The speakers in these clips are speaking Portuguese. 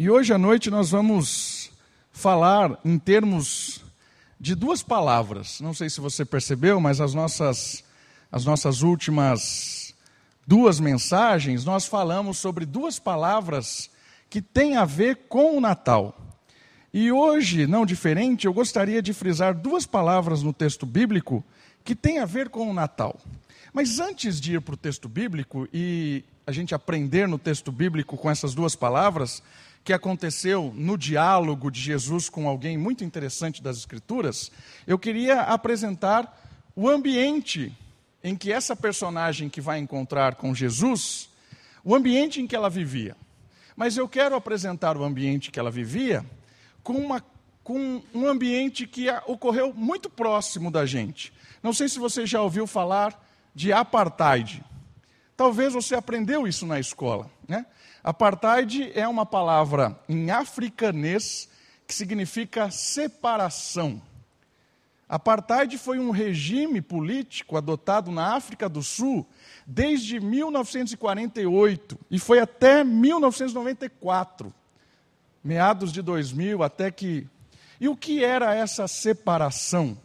E hoje à noite nós vamos falar em termos de duas palavras. Não sei se você percebeu, mas as nossas, as nossas últimas duas mensagens, nós falamos sobre duas palavras que têm a ver com o Natal. E hoje, não diferente, eu gostaria de frisar duas palavras no texto bíblico que têm a ver com o Natal. Mas antes de ir para o texto bíblico e a gente aprender no texto bíblico com essas duas palavras, que aconteceu no diálogo de Jesus com alguém muito interessante das Escrituras, eu queria apresentar o ambiente em que essa personagem que vai encontrar com Jesus, o ambiente em que ela vivia. Mas eu quero apresentar o ambiente que ela vivia com, uma, com um ambiente que ocorreu muito próximo da gente. Não sei se você já ouviu falar de apartheid. Talvez você aprendeu isso na escola. Né? Apartheid é uma palavra em africanês que significa separação. Apartheid foi um regime político adotado na África do Sul desde 1948 e foi até 1994, meados de 2000, até que. E o que era essa separação?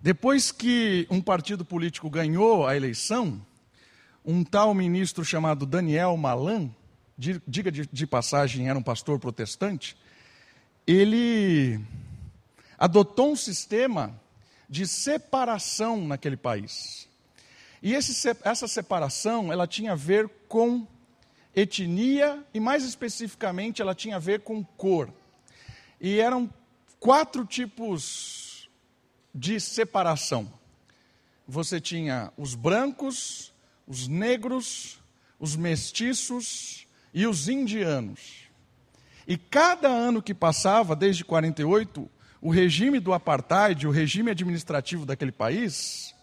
Depois que um partido político ganhou a eleição, um tal ministro chamado Daniel Malan, diga de, de passagem, era um pastor protestante, ele adotou um sistema de separação naquele país. E esse, essa separação, ela tinha a ver com etnia e mais especificamente ela tinha a ver com cor. E eram quatro tipos de separação. Você tinha os brancos, os negros, os mestiços e os indianos. E cada ano que passava, desde 48, o regime do apartheid, o regime administrativo daquele país,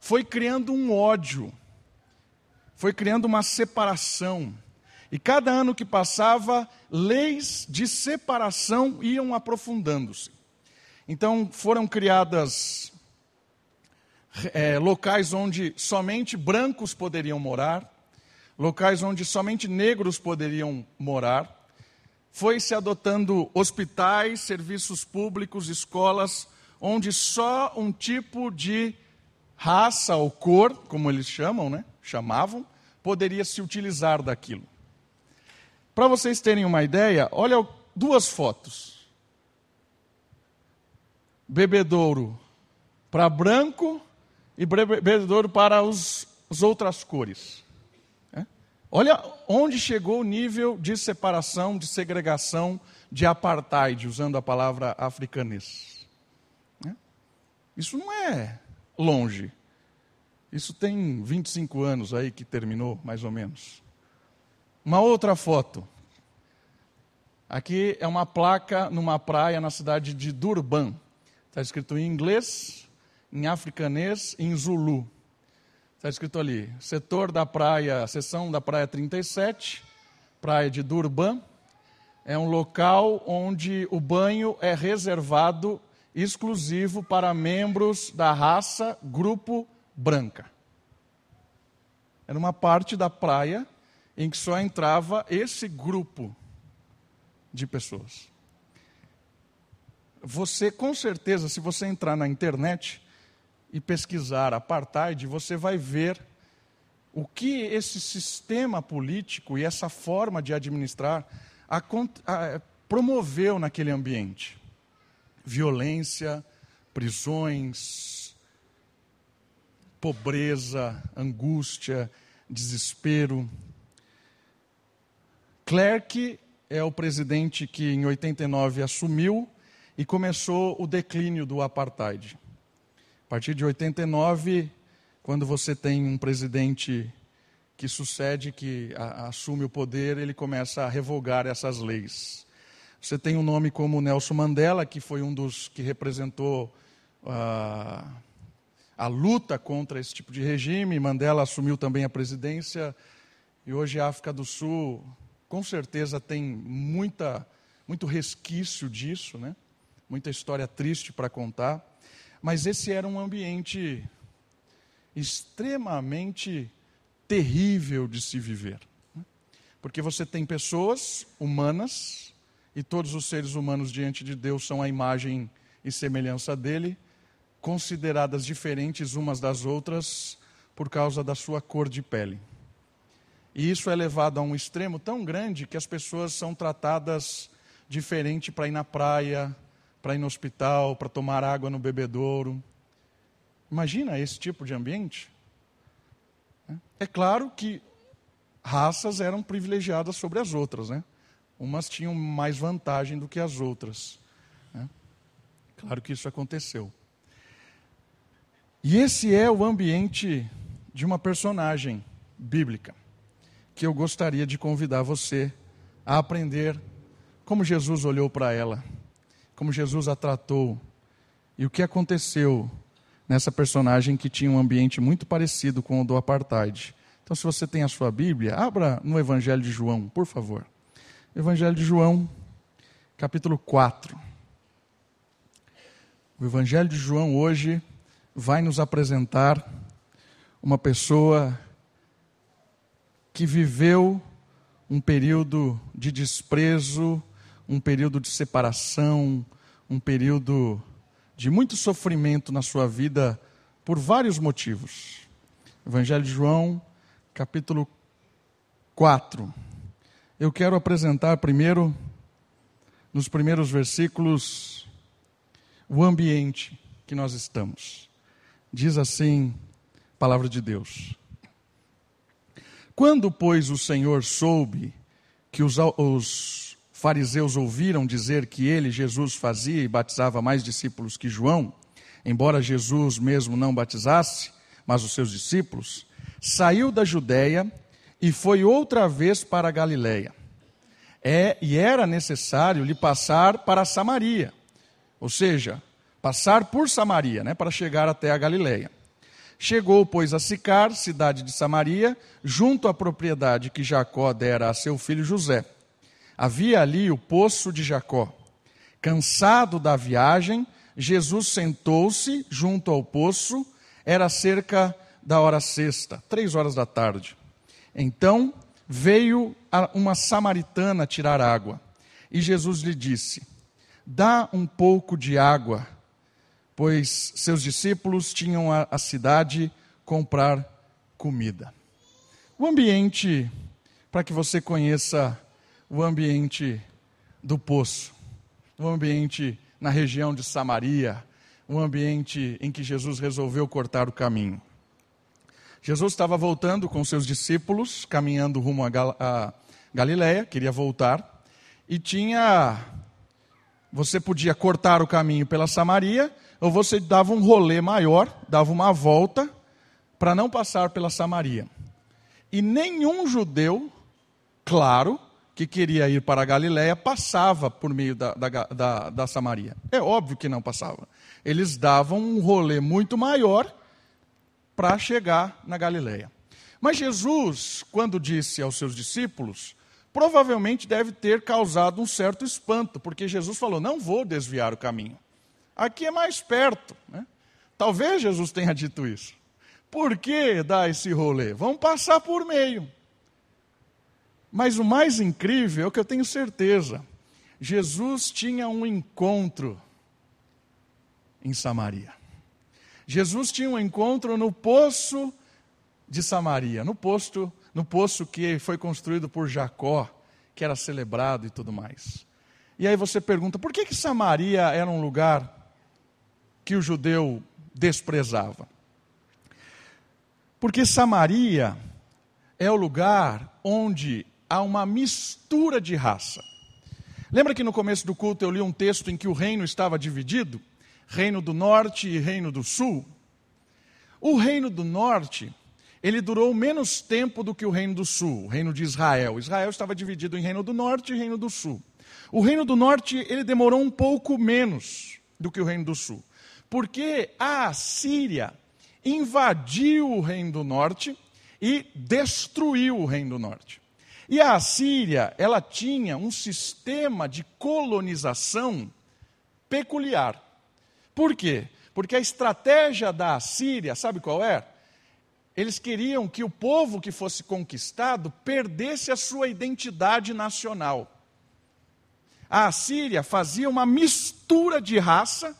foi criando um ódio, foi criando uma separação. E cada ano que passava, leis de separação iam aprofundando-se. Então foram criadas é, locais onde somente brancos poderiam morar, locais onde somente negros poderiam morar. Foi se adotando hospitais, serviços públicos, escolas, onde só um tipo de raça ou cor, como eles chamam, né? Chamavam, poderia se utilizar daquilo. Para vocês terem uma ideia, olha duas fotos bebedouro para branco e bebedouro para os, as outras cores. É? Olha onde chegou o nível de separação, de segregação, de apartheid, usando a palavra africanês. É? Isso não é longe. Isso tem 25 anos aí que terminou, mais ou menos. Uma outra foto. Aqui é uma placa numa praia na cidade de Durban. Está escrito em inglês, em africanês em zulu. Está escrito ali, setor da praia, seção da praia 37, praia de Durban. É um local onde o banho é reservado exclusivo para membros da raça grupo branca. Era uma parte da praia em que só entrava esse grupo de pessoas você com certeza, se você entrar na internet e pesquisar apartheid, você vai ver o que esse sistema político e essa forma de administrar promoveu naquele ambiente. Violência, prisões, pobreza, angústia, desespero. Clerc é o presidente que em 89 assumiu e começou o declínio do apartheid. A partir de 89, quando você tem um presidente que sucede, que assume o poder, ele começa a revogar essas leis. Você tem um nome como Nelson Mandela, que foi um dos que representou uh, a luta contra esse tipo de regime. Mandela assumiu também a presidência e hoje a África do Sul, com certeza, tem muita, muito resquício disso, né? muita história triste para contar, mas esse era um ambiente extremamente terrível de se viver. Porque você tem pessoas humanas, e todos os seres humanos diante de Deus são a imagem e semelhança dele, consideradas diferentes umas das outras por causa da sua cor de pele. E isso é levado a um extremo tão grande que as pessoas são tratadas diferente para ir na praia, para ir no hospital, para tomar água no bebedouro. Imagina esse tipo de ambiente? É claro que raças eram privilegiadas sobre as outras, né? Umas tinham mais vantagem do que as outras. Né? Claro que isso aconteceu. E esse é o ambiente de uma personagem bíblica que eu gostaria de convidar você a aprender como Jesus olhou para ela, como Jesus a tratou e o que aconteceu nessa personagem que tinha um ambiente muito parecido com o do apartheid. Então, se você tem a sua Bíblia, abra no Evangelho de João, por favor. Evangelho de João, capítulo 4. O Evangelho de João hoje vai nos apresentar uma pessoa que viveu um período de desprezo, um período de separação, um período de muito sofrimento na sua vida por vários motivos. Evangelho de João, capítulo 4. Eu quero apresentar primeiro, nos primeiros versículos, o ambiente que nós estamos. Diz assim palavra de Deus. Quando, pois, o Senhor soube que os, os fariseus ouviram dizer que ele, Jesus, fazia e batizava mais discípulos que João, embora Jesus mesmo não batizasse, mas os seus discípulos, saiu da Judéia e foi outra vez para a Galiléia. É, e era necessário lhe passar para Samaria, ou seja, passar por Samaria, né, para chegar até a Galiléia. Chegou, pois, a Sicar, cidade de Samaria, junto à propriedade que Jacó dera a seu filho José. Havia ali o poço de Jacó. Cansado da viagem, Jesus sentou-se junto ao poço, era cerca da hora sexta, três horas da tarde. Então veio uma samaritana tirar água, e Jesus lhe disse: Dá um pouco de água, pois seus discípulos tinham a, a cidade comprar comida. O ambiente, para que você conheça o ambiente do poço, o ambiente na região de Samaria, o ambiente em que Jesus resolveu cortar o caminho. Jesus estava voltando com seus discípulos, caminhando rumo a, Gal a Galiléia, queria voltar, e tinha. Você podia cortar o caminho pela Samaria, ou você dava um rolê maior, dava uma volta, para não passar pela Samaria. E nenhum judeu, claro, que queria ir para a Galiléia passava por meio da, da, da, da, Samaria. É óbvio que não passava. Eles davam um rolê muito maior para chegar na Galiléia. Mas Jesus, quando disse aos seus discípulos, provavelmente deve ter causado um certo espanto, porque Jesus falou: Não vou desviar o caminho. Aqui é mais perto. Né? Talvez Jesus tenha dito isso. Por que dar esse rolê? Vamos passar por meio. Mas o mais incrível é o que eu tenho certeza: Jesus tinha um encontro em Samaria. Jesus tinha um encontro no poço de Samaria, no poço, no poço que foi construído por Jacó, que era celebrado e tudo mais. E aí você pergunta, por que, que Samaria era um lugar que o judeu desprezava? Porque Samaria é o lugar onde há uma mistura de raça. Lembra que no começo do culto eu li um texto em que o reino estava dividido? Reino do Norte e Reino do Sul. O Reino do Norte, ele durou menos tempo do que o Reino do Sul, o Reino de Israel. Israel estava dividido em Reino do Norte e Reino do Sul. O Reino do Norte, ele demorou um pouco menos do que o Reino do Sul. Porque a Síria invadiu o Reino do Norte e destruiu o Reino do Norte. E a Assíria, ela tinha um sistema de colonização peculiar. Por quê? Porque a estratégia da Assíria, sabe qual é? eles queriam que o povo que fosse conquistado perdesse a sua identidade nacional. A Assíria fazia uma mistura de raça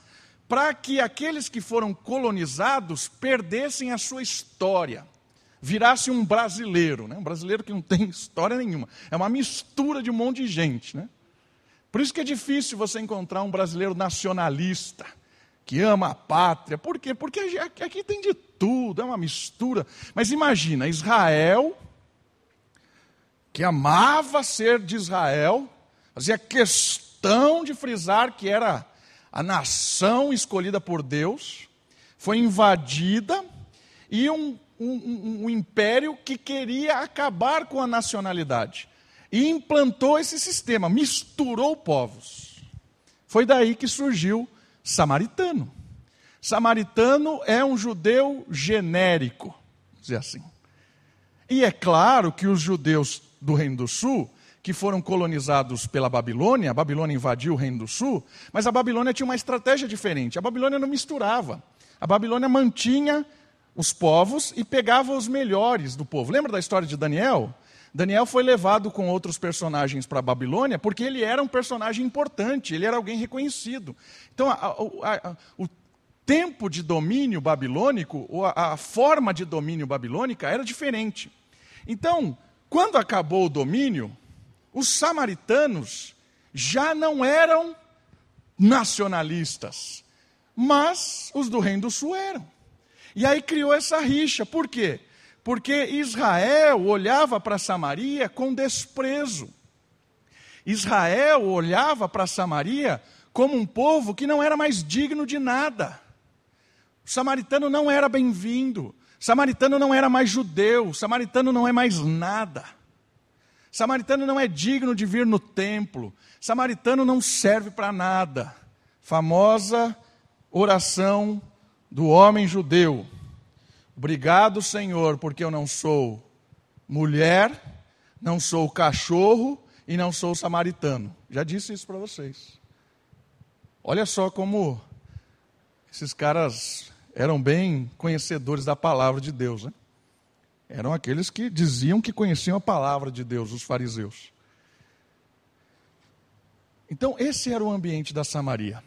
para que aqueles que foram colonizados perdessem a sua história, virasse um brasileiro, né? um brasileiro que não tem história nenhuma. É uma mistura de um monte de gente. Né? Por isso que é difícil você encontrar um brasileiro nacionalista que ama a pátria. Por quê? Porque aqui tem de tudo, é uma mistura. Mas imagina, Israel, que amava ser de Israel, fazia questão de frisar que era a nação escolhida por Deus, foi invadida e um, um, um império que queria acabar com a nacionalidade. E implantou esse sistema, misturou povos. Foi daí que surgiu samaritano. Samaritano é um judeu genérico, dizer assim. E é claro que os judeus do Reino do Sul, que foram colonizados pela Babilônia, a Babilônia invadiu o Reino do Sul, mas a Babilônia tinha uma estratégia diferente. A Babilônia não misturava. A Babilônia mantinha os povos e pegava os melhores do povo. Lembra da história de Daniel? Daniel foi levado com outros personagens para a Babilônia porque ele era um personagem importante, ele era alguém reconhecido. Então, a, a, a, o tempo de domínio babilônico, ou a, forma de domínio babilônica era diferente. Então, quando acabou o domínio, os samaritanos já não eram nacionalistas, mas os do Reino do Sul eram. E aí criou essa rixa. Por quê? porque Israel olhava para Samaria com desprezo. Israel olhava para Samaria como um povo que não era mais digno de nada. O samaritano não era bem-vindo. Samaritano não era mais judeu. Samaritano não é mais nada. Samaritano não é digno de vir no templo. Samaritano não serve para nada. Famosa oração do homem judeu. Obrigado, Senhor, porque eu não sou mulher, não sou cachorro e não sou samaritano. Já disse isso para vocês. Olha só como esses caras eram bem conhecedores da palavra de Deus, né? Eram aqueles que diziam que conheciam a palavra de Deus, os fariseus. Então, esse era o ambiente da Samaria.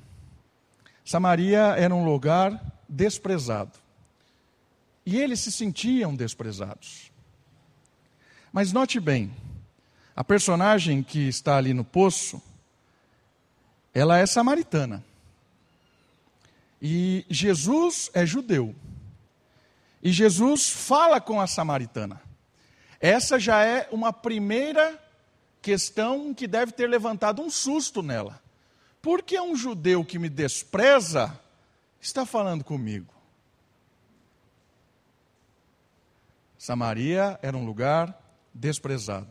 Samaria era um lugar desprezado. E eles se sentiam desprezados. Mas note bem, a personagem que está ali no poço, ela é samaritana. E Jesus é judeu. E Jesus fala com a samaritana. Essa já é uma primeira questão que deve ter levantado um susto nela. Por que um judeu que me despreza está falando comigo? Samaria era um lugar desprezado.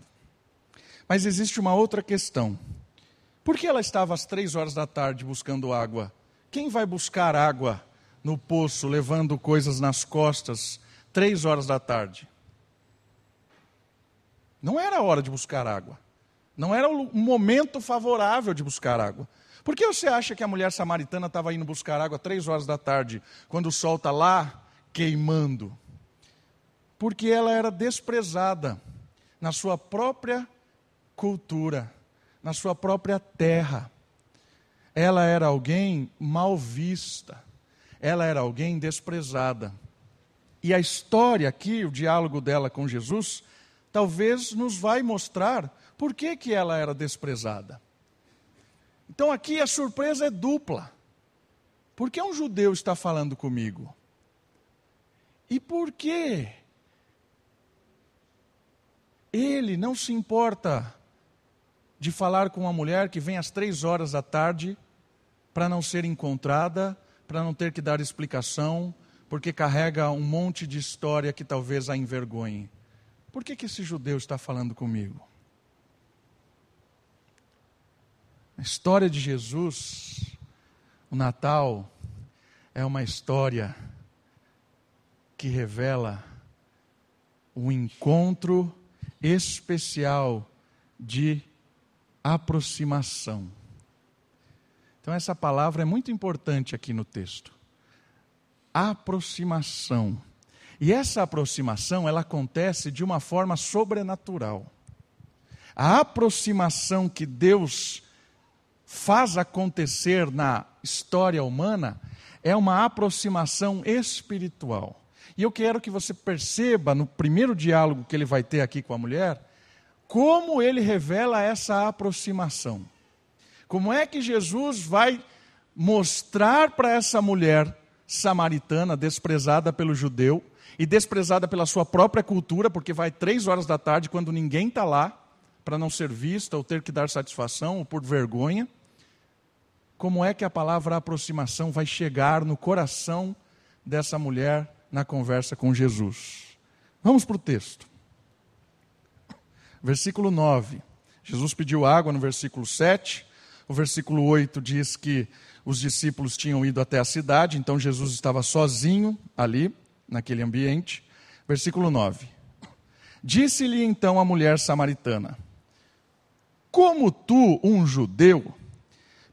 Mas existe uma outra questão. Por que ela estava às três horas da tarde buscando água? Quem vai buscar água no poço, levando coisas nas costas, três horas da tarde? Não era a hora de buscar água. Não era o momento favorável de buscar água. Por que você acha que a mulher samaritana estava indo buscar água três horas da tarde, quando o sol está lá queimando? porque ela era desprezada na sua própria cultura, na sua própria terra. Ela era alguém mal vista, ela era alguém desprezada. E a história aqui, o diálogo dela com Jesus, talvez nos vai mostrar por que, que ela era desprezada. Então aqui a surpresa é dupla. Por que um judeu está falando comigo? E por que ele não se importa de falar com uma mulher que vem às três horas da tarde para não ser encontrada, para não ter que dar explicação, porque carrega um monte de história que talvez a envergonhe. Por que, que esse judeu está falando comigo? A história de Jesus, o Natal, é uma história que revela o encontro especial de aproximação. Então, essa palavra é muito importante aqui no texto. Aproximação. E essa aproximação, ela acontece de uma forma sobrenatural. A aproximação que Deus faz acontecer na história humana é uma aproximação espiritual. E eu quero que você perceba no primeiro diálogo que ele vai ter aqui com a mulher, como ele revela essa aproximação. Como é que Jesus vai mostrar para essa mulher samaritana, desprezada pelo judeu e desprezada pela sua própria cultura, porque vai três horas da tarde, quando ninguém está lá, para não ser vista ou ter que dar satisfação ou por vergonha. Como é que a palavra aproximação vai chegar no coração dessa mulher na conversa com Jesus? Vamos para o texto. Versículo 9. Jesus pediu água no versículo 7. O versículo 8 diz que os discípulos tinham ido até a cidade, então Jesus estava sozinho ali, naquele ambiente. Versículo 9. Disse-lhe então a mulher samaritana: Como tu, um judeu,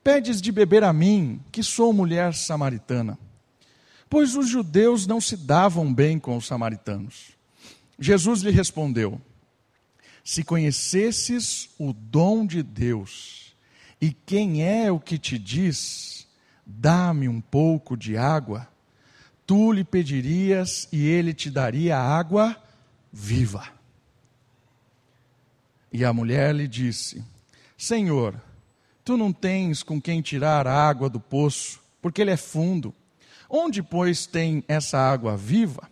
pedes de beber a mim, que sou mulher samaritana? Pois os judeus não se davam bem com os samaritanos. Jesus lhe respondeu: Se conhecesses o dom de Deus, e quem é o que te diz, Dá-me um pouco de água. Tu lhe pedirias e ele te daria água viva. E a mulher lhe disse: Senhor, tu não tens com quem tirar a água do poço, porque ele é fundo. Onde, pois, tem essa água viva?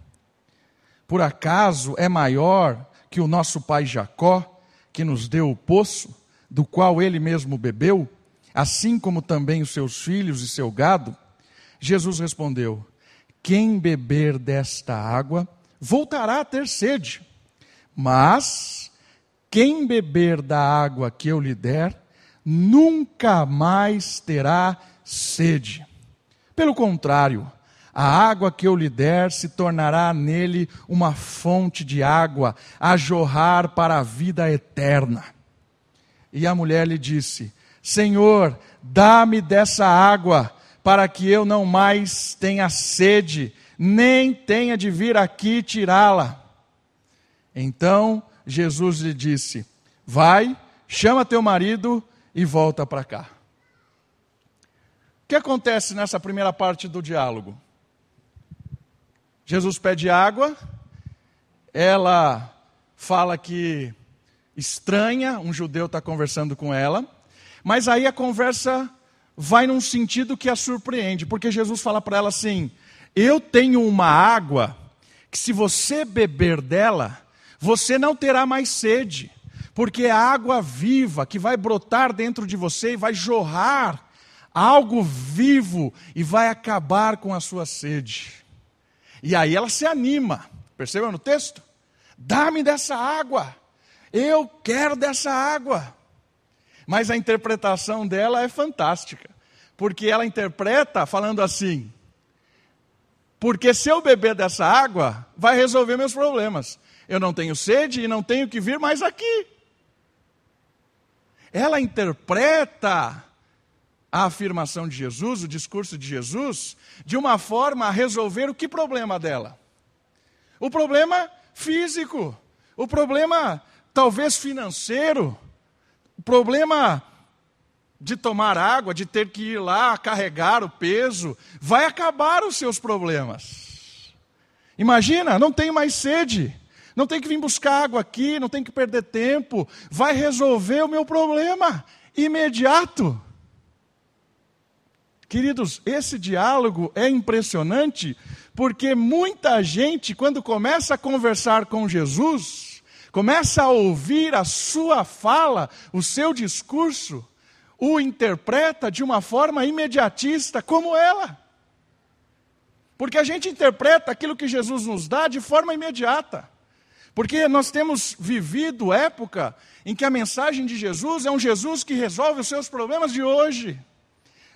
Por acaso é maior que o nosso pai Jacó, que nos deu o poço, do qual ele mesmo bebeu? assim como também os seus filhos e seu gado? Jesus respondeu: Quem beber desta água voltará a ter sede, mas quem beber da água que eu lhe der, nunca mais terá sede. Pelo contrário, a água que eu lhe der se tornará nele uma fonte de água a jorrar para a vida eterna. E a mulher lhe disse: Senhor, dá-me dessa água, para que eu não mais tenha sede, nem tenha de vir aqui tirá-la. Então Jesus lhe disse: Vai, chama teu marido e volta para cá. O que acontece nessa primeira parte do diálogo? Jesus pede água, ela fala que estranha, um judeu está conversando com ela. Mas aí a conversa vai num sentido que a surpreende, porque Jesus fala para ela assim: Eu tenho uma água que, se você beber dela, você não terá mais sede, porque é água viva que vai brotar dentro de você e vai jorrar algo vivo e vai acabar com a sua sede. E aí ela se anima, percebeu no texto? Dá-me dessa água, eu quero dessa água. Mas a interpretação dela é fantástica, porque ela interpreta falando assim: porque se eu beber dessa água, vai resolver meus problemas. Eu não tenho sede e não tenho que vir mais aqui. Ela interpreta a afirmação de Jesus, o discurso de Jesus, de uma forma a resolver o que problema dela? O problema físico, o problema talvez financeiro, o problema de tomar água, de ter que ir lá carregar o peso, vai acabar os seus problemas. Imagina, não tem mais sede, não tem que vir buscar água aqui, não tem que perder tempo, vai resolver o meu problema imediato. Queridos, esse diálogo é impressionante, porque muita gente, quando começa a conversar com Jesus, começa a ouvir a sua fala, o seu discurso, o interpreta de uma forma imediatista, como ela. Porque a gente interpreta aquilo que Jesus nos dá de forma imediata. Porque nós temos vivido época em que a mensagem de Jesus é um Jesus que resolve os seus problemas de hoje.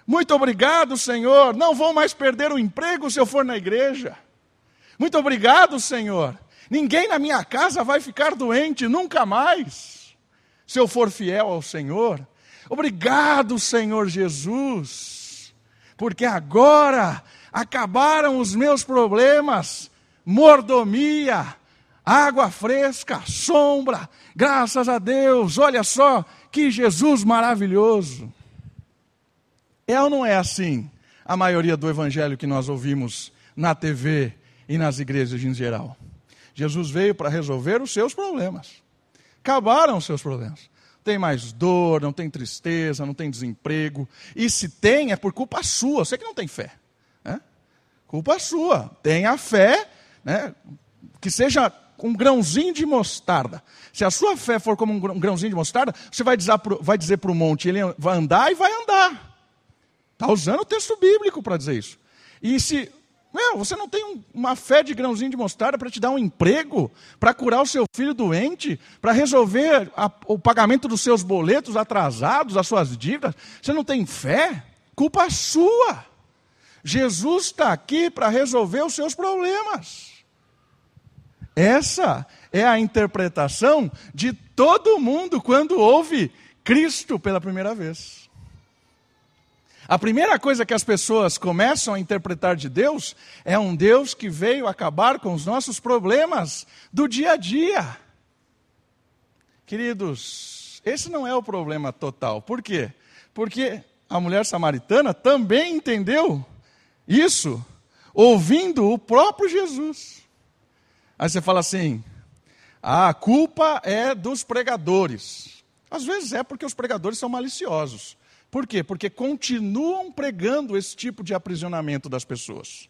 Muito obrigado, Senhor. Não vou mais perder o emprego se eu for na igreja. Muito obrigado, Senhor. Ninguém na minha casa vai ficar doente nunca mais, se eu for fiel ao Senhor. Obrigado, Senhor Jesus, porque agora acabaram os meus problemas, mordomia, água fresca, sombra, graças a Deus, olha só que Jesus maravilhoso. É ou não é assim a maioria do evangelho que nós ouvimos na TV e nas igrejas em geral? Jesus veio para resolver os seus problemas. Acabaram os seus problemas. Tem mais dor, não tem tristeza, não tem desemprego. E se tem, é por culpa sua. Você que não tem fé. Né? Culpa sua. Tenha fé, né? que seja um grãozinho de mostarda. Se a sua fé for como um grãozinho de mostarda, você vai dizer para o monte, ele vai andar e vai andar. Está usando o texto bíblico para dizer isso. E se meu, você não tem um, uma fé de grãozinho de mostarda para te dar um emprego, para curar o seu filho doente, para resolver a, o pagamento dos seus boletos atrasados, as suas dívidas. Você não tem fé? Culpa sua. Jesus está aqui para resolver os seus problemas. Essa é a interpretação de todo mundo quando ouve Cristo pela primeira vez. A primeira coisa que as pessoas começam a interpretar de Deus é um Deus que veio acabar com os nossos problemas do dia a dia. Queridos, esse não é o problema total. Por quê? Porque a mulher samaritana também entendeu isso ouvindo o próprio Jesus. Aí você fala assim: a culpa é dos pregadores. Às vezes é porque os pregadores são maliciosos. Por quê? Porque continuam pregando esse tipo de aprisionamento das pessoas.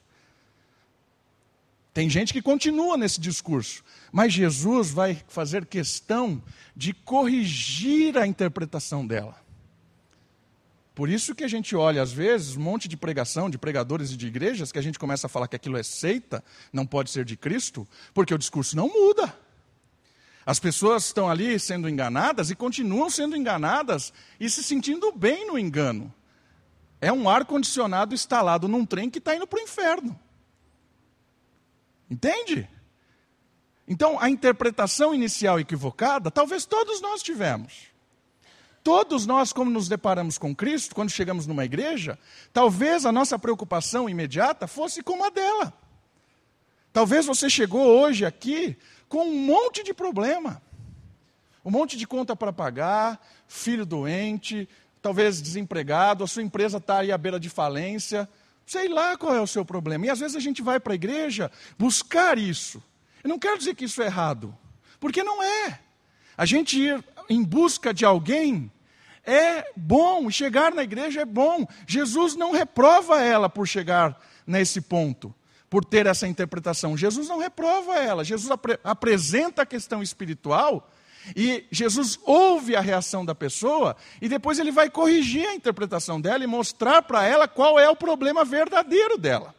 Tem gente que continua nesse discurso, mas Jesus vai fazer questão de corrigir a interpretação dela. Por isso que a gente olha, às vezes, um monte de pregação de pregadores e de igrejas, que a gente começa a falar que aquilo é seita, não pode ser de Cristo, porque o discurso não muda. As pessoas estão ali sendo enganadas e continuam sendo enganadas e se sentindo bem no engano. É um ar-condicionado instalado num trem que está indo para o inferno. Entende? Então, a interpretação inicial equivocada, talvez todos nós tivemos. Todos nós, como nos deparamos com Cristo, quando chegamos numa igreja, talvez a nossa preocupação imediata fosse como a dela. Talvez você chegou hoje aqui com um monte de problema, um monte de conta para pagar, filho doente, talvez desempregado, a sua empresa está aí à beira de falência, sei lá qual é o seu problema. E às vezes a gente vai para a igreja buscar isso. Eu não quero dizer que isso é errado, porque não é. A gente ir em busca de alguém é bom, chegar na igreja é bom. Jesus não reprova ela por chegar nesse ponto, por ter essa interpretação. Jesus não reprova ela. Jesus apre apresenta a questão espiritual e Jesus ouve a reação da pessoa e depois ele vai corrigir a interpretação dela e mostrar para ela qual é o problema verdadeiro dela.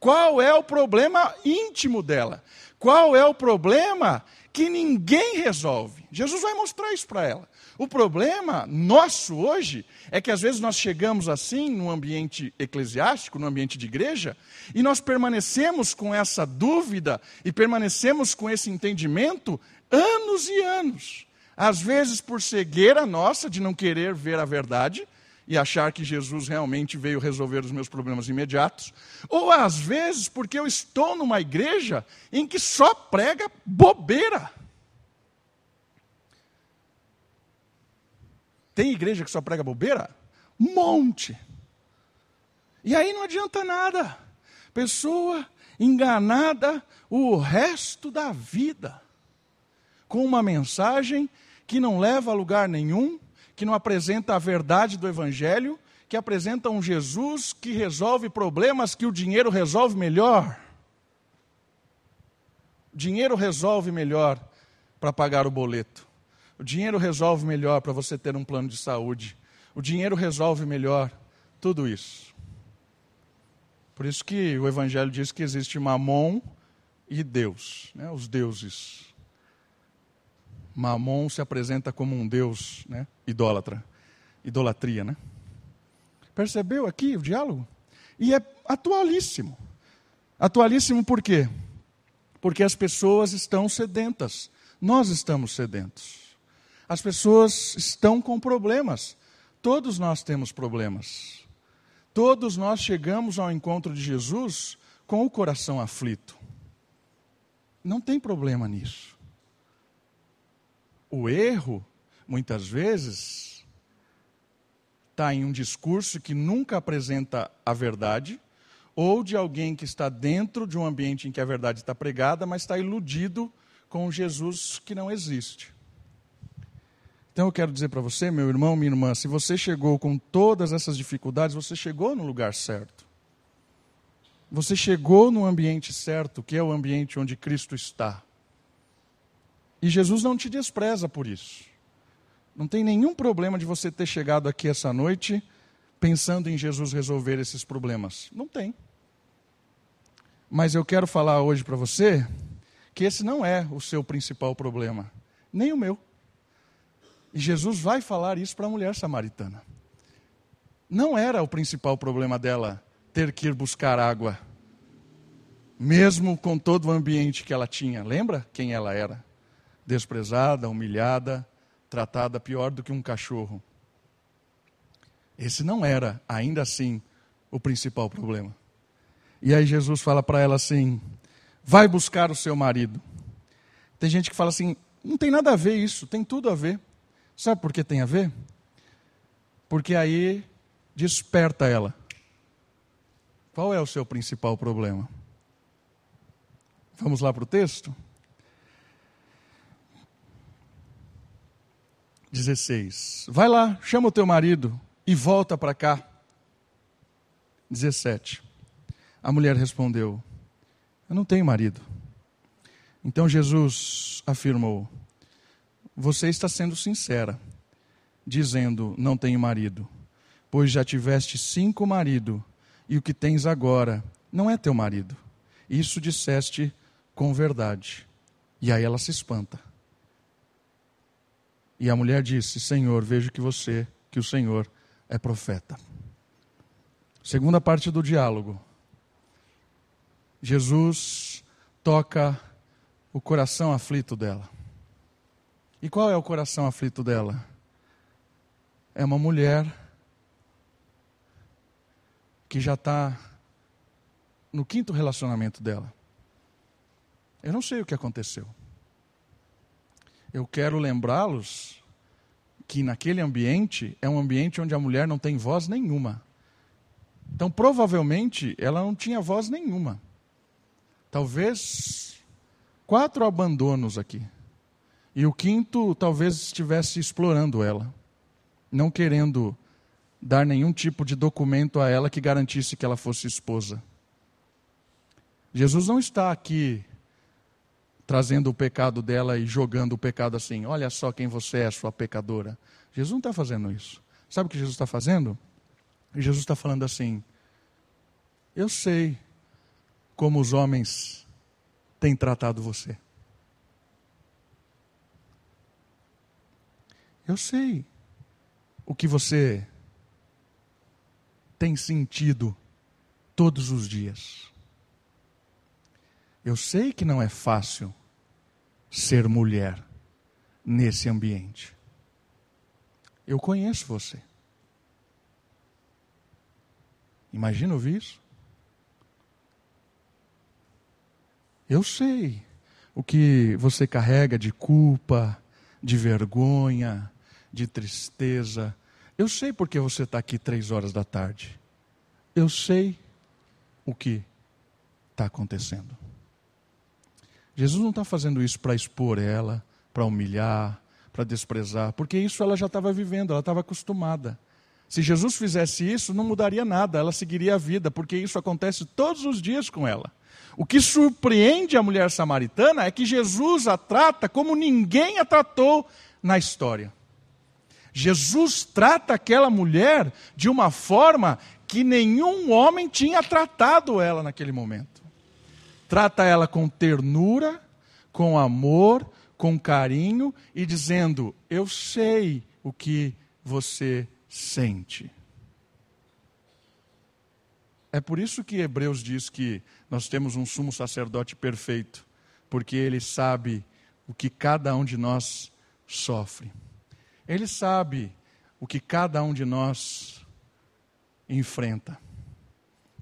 Qual é o problema íntimo dela? Qual é o problema que ninguém resolve. Jesus vai mostrar isso para ela. O problema nosso hoje é que às vezes nós chegamos assim no ambiente eclesiástico, no ambiente de igreja, e nós permanecemos com essa dúvida e permanecemos com esse entendimento anos e anos. Às vezes por cegueira nossa de não querer ver a verdade, e achar que Jesus realmente veio resolver os meus problemas imediatos, ou às vezes porque eu estou numa igreja em que só prega bobeira. Tem igreja que só prega bobeira? Um monte. E aí não adianta nada. Pessoa enganada o resto da vida com uma mensagem que não leva a lugar nenhum que não apresenta a verdade do Evangelho, que apresenta um Jesus que resolve problemas que o dinheiro resolve melhor. Dinheiro resolve melhor para pagar o boleto. O dinheiro resolve melhor para você ter um plano de saúde. O dinheiro resolve melhor tudo isso. Por isso que o Evangelho diz que existe Mamon e Deus, né? os deuses. Mamon se apresenta como um deus né? idólatra. Idolatria, né? Percebeu aqui o diálogo? E é atualíssimo. Atualíssimo por quê? Porque as pessoas estão sedentas. Nós estamos sedentos. As pessoas estão com problemas. Todos nós temos problemas. Todos nós chegamos ao encontro de Jesus com o coração aflito. Não tem problema nisso. O erro, muitas vezes, está em um discurso que nunca apresenta a verdade, ou de alguém que está dentro de um ambiente em que a verdade está pregada, mas está iludido com Jesus que não existe. Então eu quero dizer para você, meu irmão, minha irmã, se você chegou com todas essas dificuldades, você chegou no lugar certo. Você chegou no ambiente certo, que é o ambiente onde Cristo está. E Jesus não te despreza por isso. Não tem nenhum problema de você ter chegado aqui essa noite pensando em Jesus resolver esses problemas. Não tem. Mas eu quero falar hoje para você que esse não é o seu principal problema, nem o meu. E Jesus vai falar isso para a mulher samaritana. Não era o principal problema dela ter que ir buscar água, mesmo com todo o ambiente que ela tinha. Lembra quem ela era? Desprezada, humilhada, tratada pior do que um cachorro. Esse não era, ainda assim, o principal problema. E aí Jesus fala para ela assim: vai buscar o seu marido. Tem gente que fala assim: não tem nada a ver isso, tem tudo a ver. Sabe por que tem a ver? Porque aí desperta ela. Qual é o seu principal problema? Vamos lá para o texto? 16. Vai lá, chama o teu marido e volta para cá. 17. A mulher respondeu: Eu não tenho marido. Então Jesus afirmou: Você está sendo sincera, dizendo: Não tenho marido, pois já tiveste cinco maridos e o que tens agora não é teu marido. Isso disseste com verdade. E aí ela se espanta. E a mulher disse: Senhor, vejo que você, que o Senhor é profeta. Segunda parte do diálogo. Jesus toca o coração aflito dela. E qual é o coração aflito dela? É uma mulher que já está no quinto relacionamento dela. Eu não sei o que aconteceu. Eu quero lembrá-los que naquele ambiente é um ambiente onde a mulher não tem voz nenhuma. Então, provavelmente, ela não tinha voz nenhuma. Talvez quatro abandonos aqui. E o quinto talvez estivesse explorando ela, não querendo dar nenhum tipo de documento a ela que garantisse que ela fosse esposa. Jesus não está aqui trazendo o pecado dela e jogando o pecado assim: olha só quem você é, sua pecadora. Jesus não está fazendo isso. Sabe o que Jesus está fazendo? Jesus está falando assim: eu sei como os homens têm tratado você. Eu sei o que você tem sentido todos os dias. Eu sei que não é fácil ser mulher nesse ambiente. Eu conheço você. Imagina ouvir isso? Eu sei o que você carrega de culpa, de vergonha, de tristeza. Eu sei porque você está aqui três horas da tarde. Eu sei o que está acontecendo. Jesus não está fazendo isso para expor ela, para humilhar, para desprezar, porque isso ela já estava vivendo, ela estava acostumada. Se Jesus fizesse isso, não mudaria nada, ela seguiria a vida, porque isso acontece todos os dias com ela. O que surpreende a mulher samaritana é que Jesus a trata como ninguém a tratou na história. Jesus trata aquela mulher de uma forma que nenhum homem tinha tratado ela naquele momento. Trata ela com ternura, com amor, com carinho e dizendo: Eu sei o que você sente. É por isso que Hebreus diz que nós temos um sumo sacerdote perfeito, porque ele sabe o que cada um de nós sofre. Ele sabe o que cada um de nós enfrenta.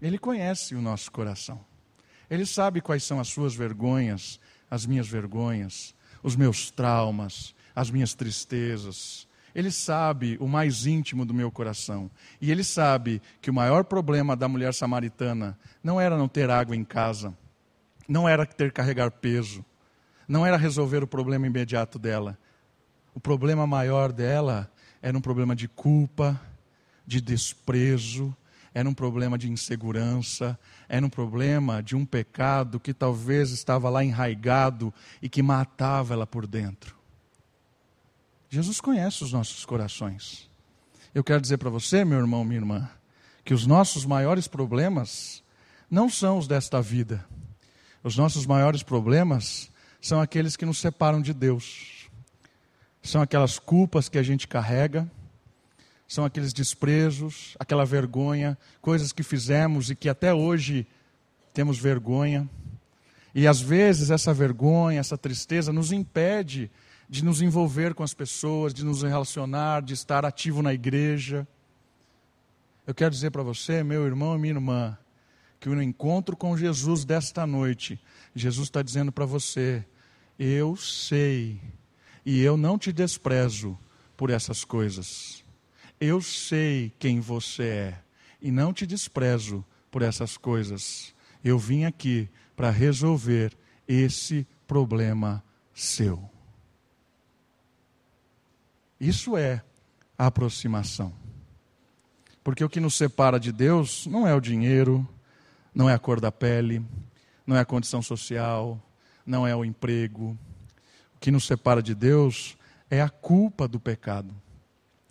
Ele conhece o nosso coração. Ele sabe quais são as suas vergonhas, as minhas vergonhas, os meus traumas, as minhas tristezas. Ele sabe o mais íntimo do meu coração. E ele sabe que o maior problema da mulher samaritana não era não ter água em casa, não era ter carregar peso, não era resolver o problema imediato dela. O problema maior dela era um problema de culpa, de desprezo, era um problema de insegurança, era um problema de um pecado que talvez estava lá enraigado e que matava ela por dentro. Jesus conhece os nossos corações. Eu quero dizer para você, meu irmão, minha irmã, que os nossos maiores problemas não são os desta vida. Os nossos maiores problemas são aqueles que nos separam de Deus. São aquelas culpas que a gente carrega, são aqueles desprezos, aquela vergonha, coisas que fizemos e que até hoje temos vergonha. E às vezes essa vergonha, essa tristeza nos impede de nos envolver com as pessoas, de nos relacionar, de estar ativo na igreja. Eu quero dizer para você, meu irmão e minha irmã, que no encontro com Jesus desta noite, Jesus está dizendo para você: Eu sei, e eu não te desprezo por essas coisas. Eu sei quem você é e não te desprezo por essas coisas. Eu vim aqui para resolver esse problema seu. Isso é aproximação. Porque o que nos separa de Deus não é o dinheiro, não é a cor da pele, não é a condição social, não é o emprego. Que nos separa de Deus é a culpa do pecado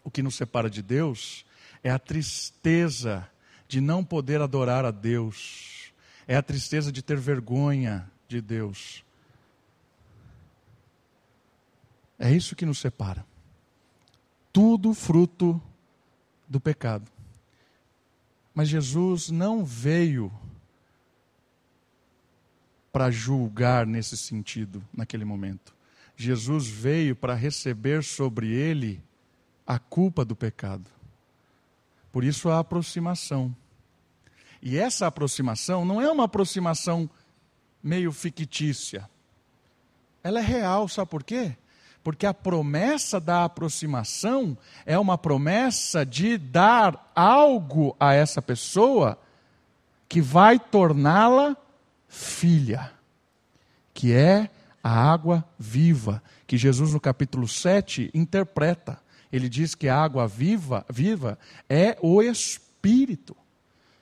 o que nos separa de Deus é a tristeza de não poder adorar a Deus, é a tristeza de ter vergonha de Deus. É isso que nos separa. Tudo fruto do pecado. Mas Jesus não veio para julgar nesse sentido, naquele momento. Jesus veio para receber sobre ele a culpa do pecado. Por isso a aproximação. E essa aproximação não é uma aproximação meio fictícia. Ela é real, sabe por quê? Porque a promessa da aproximação é uma promessa de dar algo a essa pessoa que vai torná-la filha, que é a água viva, que Jesus no capítulo 7 interpreta ele diz que a água viva, viva é o Espírito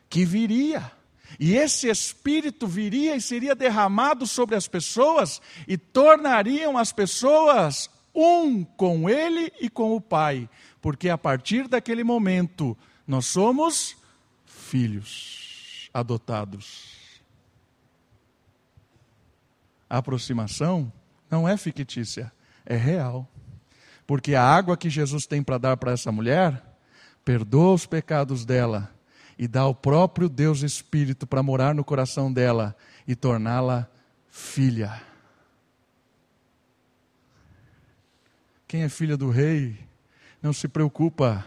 que viria. E esse Espírito viria e seria derramado sobre as pessoas e tornariam as pessoas um com Ele e com o Pai, porque a partir daquele momento nós somos filhos adotados. A aproximação não é fictícia, é real. Porque a água que Jesus tem para dar para essa mulher perdoa os pecados dela e dá o próprio Deus Espírito para morar no coração dela e torná-la filha. Quem é filha do rei não se preocupa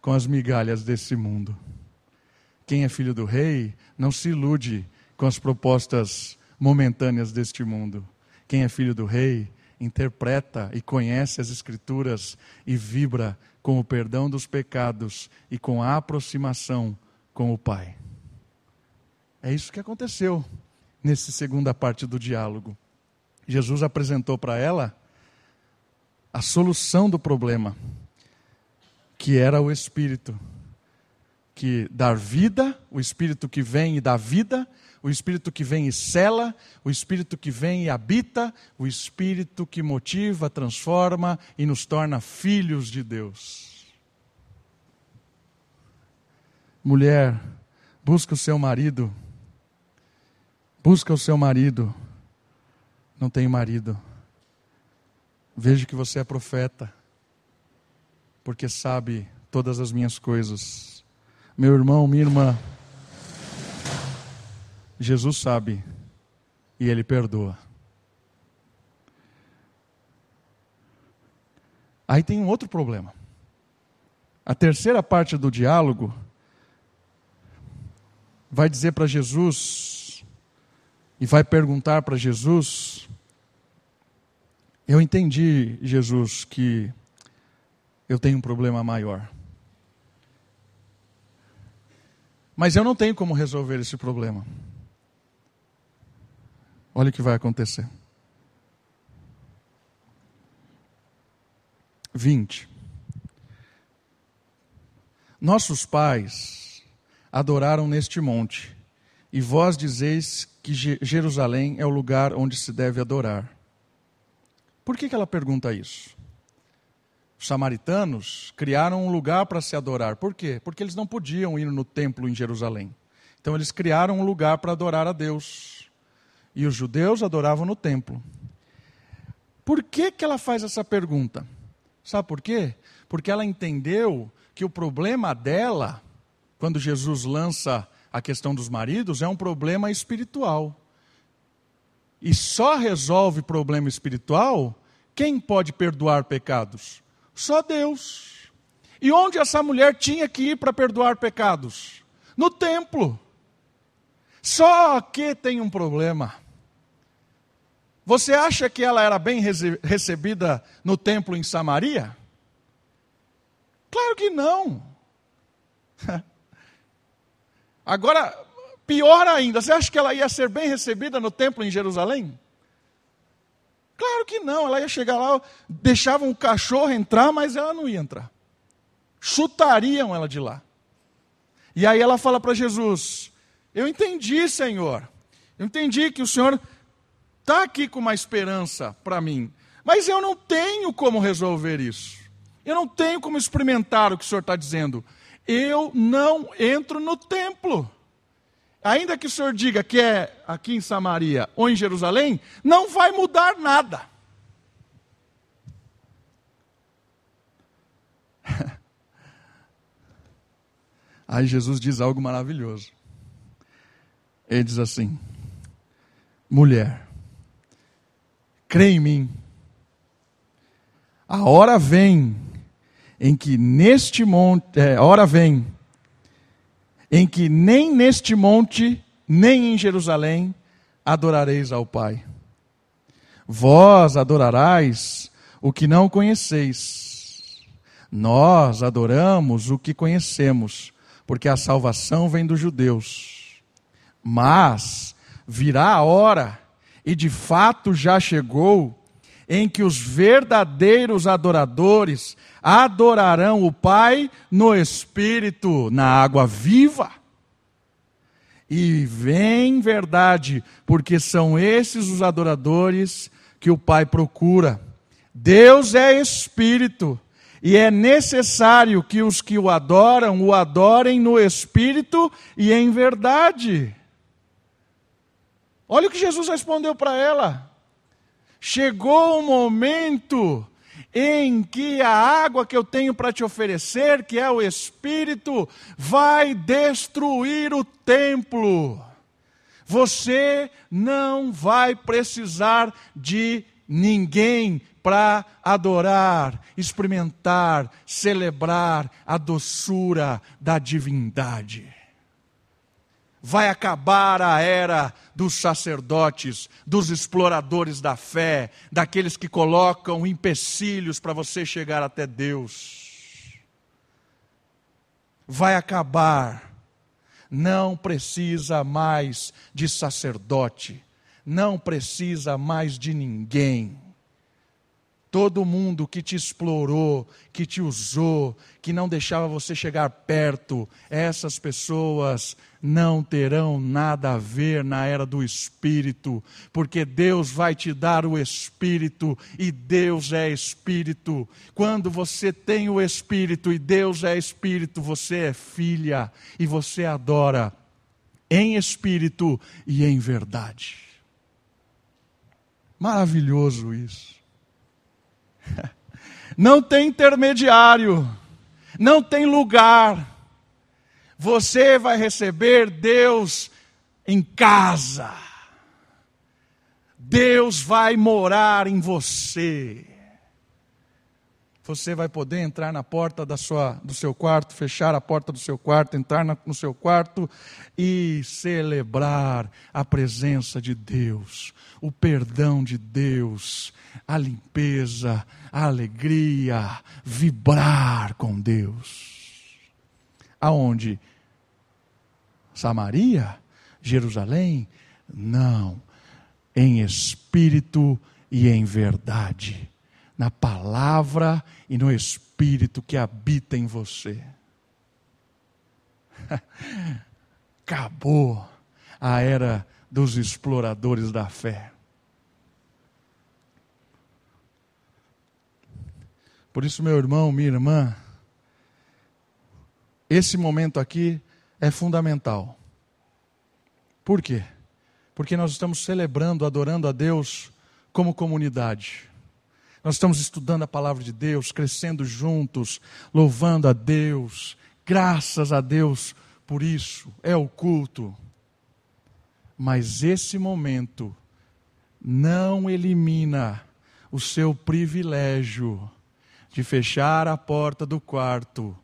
com as migalhas desse mundo. Quem é filho do rei não se ilude com as propostas momentâneas deste mundo. Quem é filho do rei interpreta e conhece as Escrituras e vibra com o perdão dos pecados e com a aproximação com o Pai. É isso que aconteceu nessa segunda parte do diálogo. Jesus apresentou para ela a solução do problema, que era o Espírito, que dá vida, o Espírito que vem e dá vida, o Espírito que vem e cela, o Espírito que vem e habita, o Espírito que motiva, transforma e nos torna filhos de Deus. Mulher, busca o seu marido. Busca o seu marido. Não tem marido. Veja que você é profeta, porque sabe todas as minhas coisas. Meu irmão, minha irmã, Jesus sabe e ele perdoa. Aí tem um outro problema. A terceira parte do diálogo vai dizer para Jesus e vai perguntar para Jesus Eu entendi, Jesus, que eu tenho um problema maior. Mas eu não tenho como resolver esse problema. Olha o que vai acontecer. 20. Nossos pais adoraram neste monte, e vós dizeis que Jerusalém é o lugar onde se deve adorar. Por que, que ela pergunta isso? Os samaritanos criaram um lugar para se adorar. Por quê? Porque eles não podiam ir no templo em Jerusalém. Então eles criaram um lugar para adorar a Deus. E os judeus adoravam no templo. Por que, que ela faz essa pergunta? Sabe por quê? Porque ela entendeu que o problema dela, quando Jesus lança a questão dos maridos, é um problema espiritual. E só resolve problema espiritual quem pode perdoar pecados? Só Deus. E onde essa mulher tinha que ir para perdoar pecados? No templo. Só que tem um problema. Você acha que ela era bem recebida no templo em Samaria? Claro que não. Agora, pior ainda, você acha que ela ia ser bem recebida no templo em Jerusalém? Claro que não, ela ia chegar lá, deixavam um cachorro entrar, mas ela não ia entrar. Chutariam ela de lá. E aí ela fala para Jesus: Eu entendi, Senhor. Eu entendi que o Senhor está aqui com uma esperança para mim, mas eu não tenho como resolver isso. Eu não tenho como experimentar o que o Senhor está dizendo. Eu não entro no templo. Ainda que o Senhor diga que é aqui em Samaria ou em Jerusalém, não vai mudar nada. Aí Jesus diz algo maravilhoso. Ele diz assim: mulher, crê em mim. A hora vem em que neste monte, é, a hora vem em que nem neste monte, nem em Jerusalém adorareis ao Pai. Vós adorarais o que não conheceis. Nós adoramos o que conhecemos, porque a salvação vem dos judeus. Mas virá a hora e de fato já chegou, em que os verdadeiros adoradores adorarão o Pai no Espírito, na água viva. E vem verdade, porque são esses os adoradores que o Pai procura. Deus é Espírito, e é necessário que os que o adoram o adorem no Espírito e em verdade. Olha o que Jesus respondeu para ela. Chegou o momento em que a água que eu tenho para te oferecer, que é o Espírito, vai destruir o templo. Você não vai precisar de ninguém para adorar, experimentar, celebrar a doçura da divindade vai acabar a era dos sacerdotes, dos exploradores da fé, daqueles que colocam empecilhos para você chegar até Deus. Vai acabar. Não precisa mais de sacerdote, não precisa mais de ninguém. Todo mundo que te explorou, que te usou, que não deixava você chegar perto, essas pessoas não terão nada a ver na era do Espírito, porque Deus vai te dar o Espírito e Deus é Espírito. Quando você tem o Espírito e Deus é Espírito, você é filha e você adora em espírito e em verdade. Maravilhoso isso. Não tem intermediário, não tem lugar. Você vai receber Deus em casa. Deus vai morar em você. Você vai poder entrar na porta da sua, do seu quarto, fechar a porta do seu quarto, entrar no seu quarto e celebrar a presença de Deus, o perdão de Deus, a limpeza, a alegria, vibrar com Deus. Aonde? Samaria? Jerusalém? Não. Em espírito e em verdade na palavra e no Espírito que habita em você. Acabou a era dos exploradores da fé. Por isso, meu irmão, minha irmã, esse momento aqui é fundamental. Por quê? Porque nós estamos celebrando, adorando a Deus como comunidade. Nós estamos estudando a palavra de Deus, crescendo juntos, louvando a Deus. Graças a Deus por isso. É o culto. Mas esse momento não elimina o seu privilégio de fechar a porta do quarto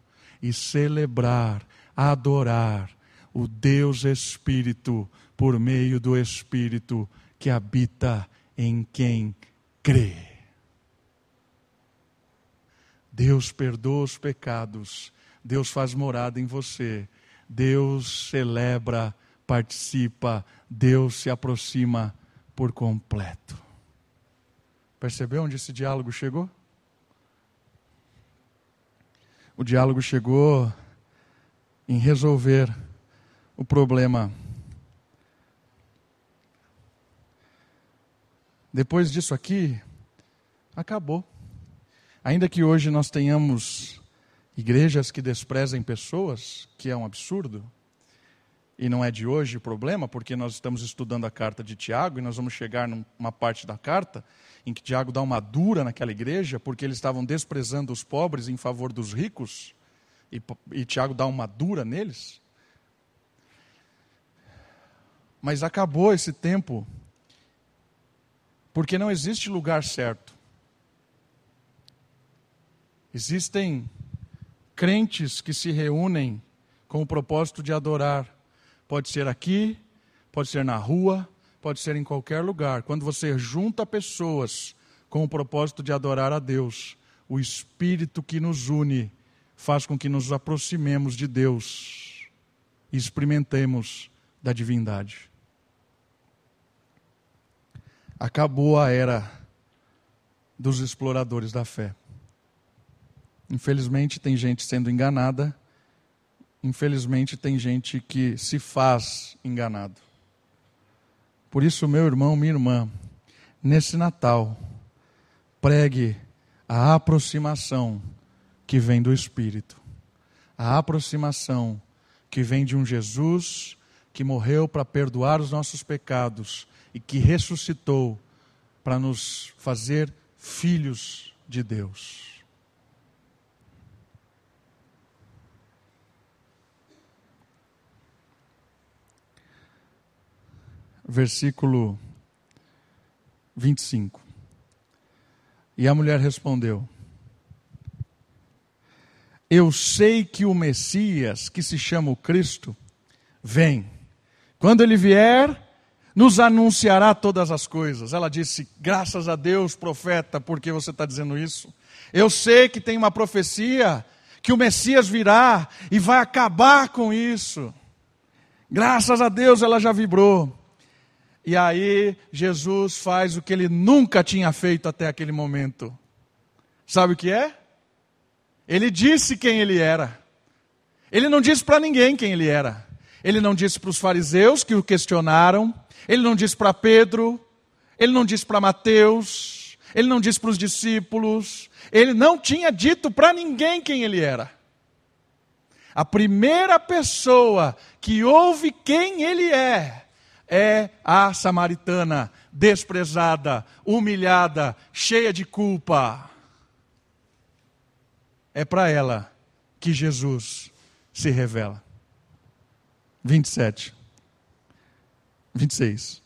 e celebrar, adorar o Deus Espírito por meio do Espírito que habita em quem crê. Deus perdoa os pecados, Deus faz morada em você, Deus celebra, participa, Deus se aproxima por completo. Percebeu onde esse diálogo chegou? O diálogo chegou em resolver o problema. Depois disso aqui, acabou. Ainda que hoje nós tenhamos igrejas que desprezem pessoas, que é um absurdo, e não é de hoje o problema, porque nós estamos estudando a carta de Tiago e nós vamos chegar numa parte da carta em que Tiago dá uma dura naquela igreja, porque eles estavam desprezando os pobres em favor dos ricos, e, e Tiago dá uma dura neles. Mas acabou esse tempo, porque não existe lugar certo. Existem crentes que se reúnem com o propósito de adorar. Pode ser aqui, pode ser na rua, pode ser em qualquer lugar. Quando você junta pessoas com o propósito de adorar a Deus, o Espírito que nos une faz com que nos aproximemos de Deus e experimentemos da divindade. Acabou a era dos exploradores da fé. Infelizmente, tem gente sendo enganada. Infelizmente, tem gente que se faz enganado. Por isso, meu irmão, minha irmã, nesse Natal, pregue a aproximação que vem do Espírito. A aproximação que vem de um Jesus que morreu para perdoar os nossos pecados e que ressuscitou para nos fazer filhos de Deus. Versículo 25. E a mulher respondeu: Eu sei que o Messias, que se chama o Cristo, vem. Quando ele vier, nos anunciará todas as coisas. Ela disse: Graças a Deus, profeta, porque você está dizendo isso. Eu sei que tem uma profecia que o Messias virá e vai acabar com isso. Graças a Deus ela já vibrou. E aí Jesus faz o que ele nunca tinha feito até aquele momento. Sabe o que é? Ele disse quem ele era. Ele não disse para ninguém quem ele era. Ele não disse para os fariseus que o questionaram. Ele não disse para Pedro. Ele não disse para Mateus. Ele não disse para os discípulos. Ele não tinha dito para ninguém quem ele era. A primeira pessoa que ouve quem ele é é a samaritana desprezada, humilhada, cheia de culpa. É para ela que Jesus se revela. 27. 26.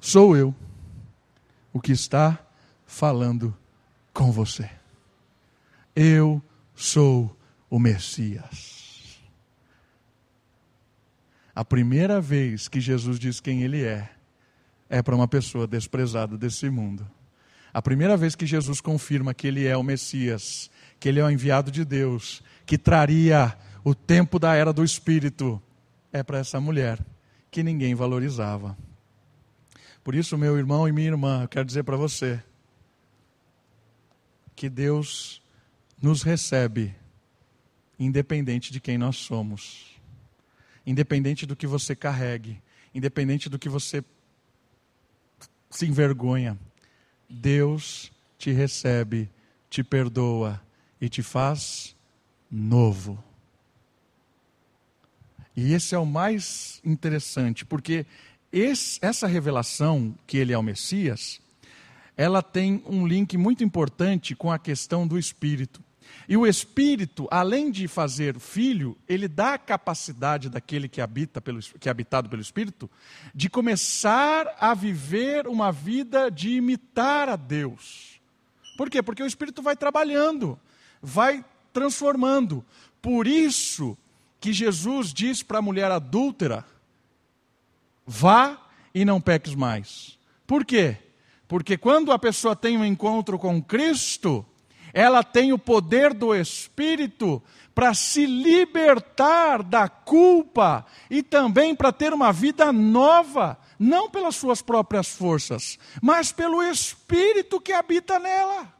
Sou eu o que está falando com você. Eu sou o Messias. A primeira vez que Jesus diz quem ele é, é para uma pessoa desprezada desse mundo. A primeira vez que Jesus confirma que ele é o Messias, que ele é o enviado de Deus, que traria o tempo da era do Espírito, é para essa mulher que ninguém valorizava. Por isso, meu irmão e minha irmã, eu quero dizer para você que Deus nos recebe independente de quem nós somos, independente do que você carregue, independente do que você se envergonha, Deus te recebe, te perdoa e te faz novo. E esse é o mais interessante, porque esse, essa revelação que ele é o Messias, ela tem um link muito importante com a questão do Espírito. E o Espírito, além de fazer filho, ele dá a capacidade daquele que, habita pelo, que é habitado pelo Espírito de começar a viver uma vida de imitar a Deus. Por quê? Porque o Espírito vai trabalhando, vai transformando. Por isso que Jesus diz para a mulher adúltera: vá e não peques mais. Por quê? Porque quando a pessoa tem um encontro com Cristo, ela tem o poder do Espírito para se libertar da culpa e também para ter uma vida nova, não pelas suas próprias forças, mas pelo Espírito que habita nela.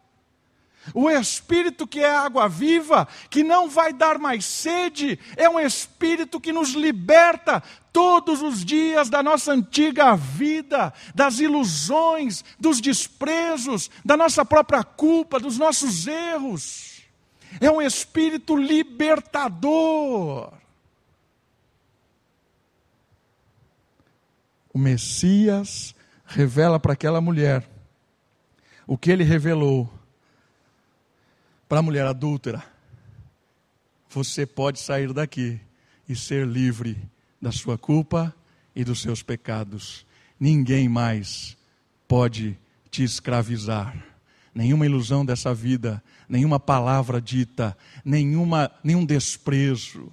O Espírito que é água viva, que não vai dar mais sede, é um Espírito que nos liberta todos os dias da nossa antiga vida, das ilusões, dos desprezos, da nossa própria culpa, dos nossos erros. É um Espírito libertador. O Messias revela para aquela mulher o que ele revelou para a mulher adúltera: você pode sair daqui e ser livre da sua culpa e dos seus pecados. Ninguém mais pode te escravizar. Nenhuma ilusão dessa vida, nenhuma palavra dita, nenhuma, nenhum desprezo.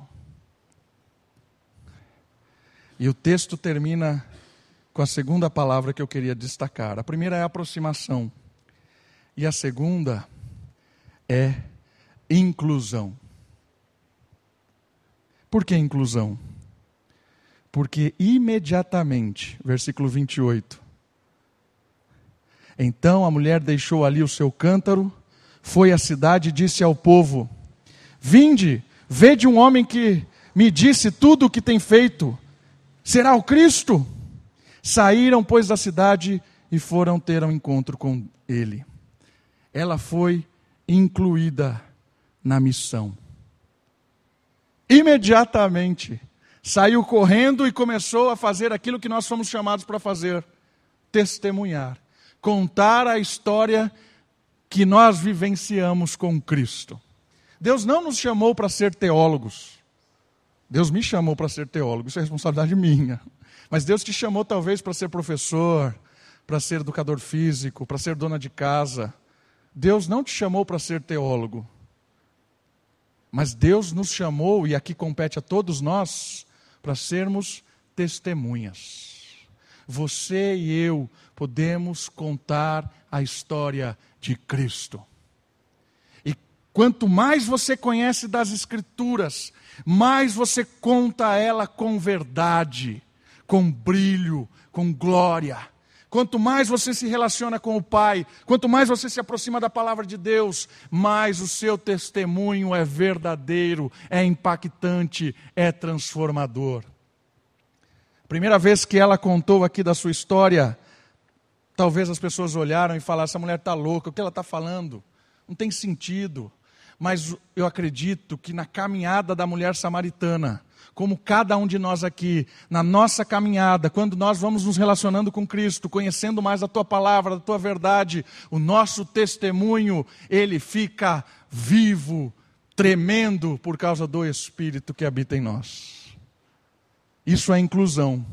E o texto termina com a segunda palavra que eu queria destacar. A primeira é aproximação. E a segunda é inclusão. Por que inclusão? Porque imediatamente, versículo 28. Então a mulher deixou ali o seu cântaro, foi à cidade e disse ao povo: Vinde, vede um homem que me disse tudo o que tem feito. Será o Cristo? Saíram, pois, da cidade e foram ter um encontro com ele. Ela foi incluída na missão. Imediatamente saiu correndo e começou a fazer aquilo que nós somos chamados para fazer: testemunhar, contar a história que nós vivenciamos com Cristo. Deus não nos chamou para ser teólogos. Deus me chamou para ser teólogo, isso é responsabilidade minha. Mas Deus te chamou talvez para ser professor, para ser educador físico, para ser dona de casa, Deus não te chamou para ser teólogo, mas Deus nos chamou, e aqui compete a todos nós, para sermos testemunhas. Você e eu podemos contar a história de Cristo. E quanto mais você conhece das Escrituras, mais você conta ela com verdade, com brilho, com glória. Quanto mais você se relaciona com o Pai, quanto mais você se aproxima da palavra de Deus, mais o seu testemunho é verdadeiro, é impactante, é transformador. Primeira vez que ela contou aqui da sua história, talvez as pessoas olharam e falaram: essa mulher está louca, o que ela está falando? Não tem sentido. Mas eu acredito que na caminhada da mulher samaritana, como cada um de nós aqui, na nossa caminhada, quando nós vamos nos relacionando com Cristo, conhecendo mais a tua palavra, a tua verdade, o nosso testemunho, ele fica vivo, tremendo por causa do Espírito que habita em nós. Isso é inclusão,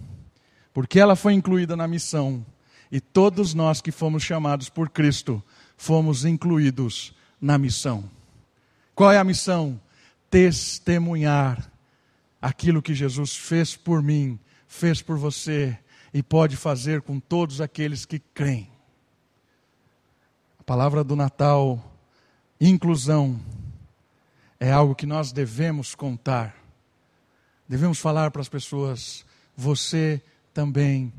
porque ela foi incluída na missão, e todos nós que fomos chamados por Cristo, fomos incluídos na missão. Qual é a missão? Testemunhar aquilo que Jesus fez por mim, fez por você e pode fazer com todos aqueles que creem. A palavra do Natal, inclusão, é algo que nós devemos contar. Devemos falar para as pessoas: você também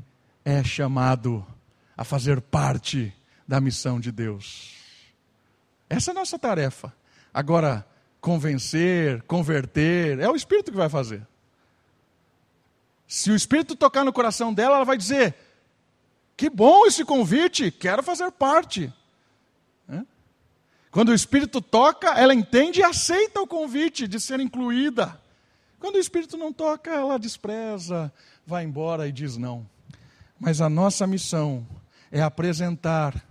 é chamado a fazer parte da missão de Deus. Essa é a nossa tarefa. Agora, convencer, converter, é o Espírito que vai fazer. Se o Espírito tocar no coração dela, ela vai dizer: Que bom esse convite, quero fazer parte. Quando o Espírito toca, ela entende e aceita o convite de ser incluída. Quando o Espírito não toca, ela despreza, vai embora e diz não. Mas a nossa missão é apresentar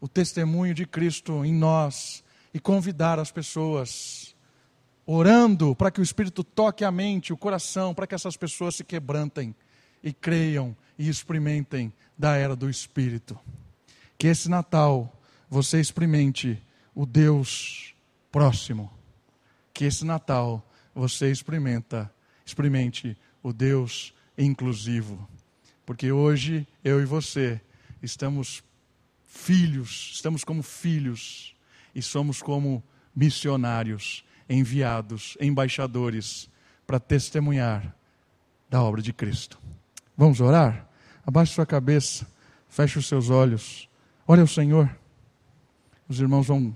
o testemunho de Cristo em nós e convidar as pessoas, orando para que o Espírito toque a mente, o coração, para que essas pessoas se quebrantem e creiam e experimentem da era do Espírito. Que esse Natal você experimente o Deus próximo. Que esse Natal você experimenta, experimente o Deus inclusivo. Porque hoje eu e você estamos filhos, estamos como filhos e somos como missionários, enviados, embaixadores para testemunhar da obra de Cristo. Vamos orar? Abaixe sua cabeça, feche os seus olhos, olhe ao Senhor. Os irmãos vão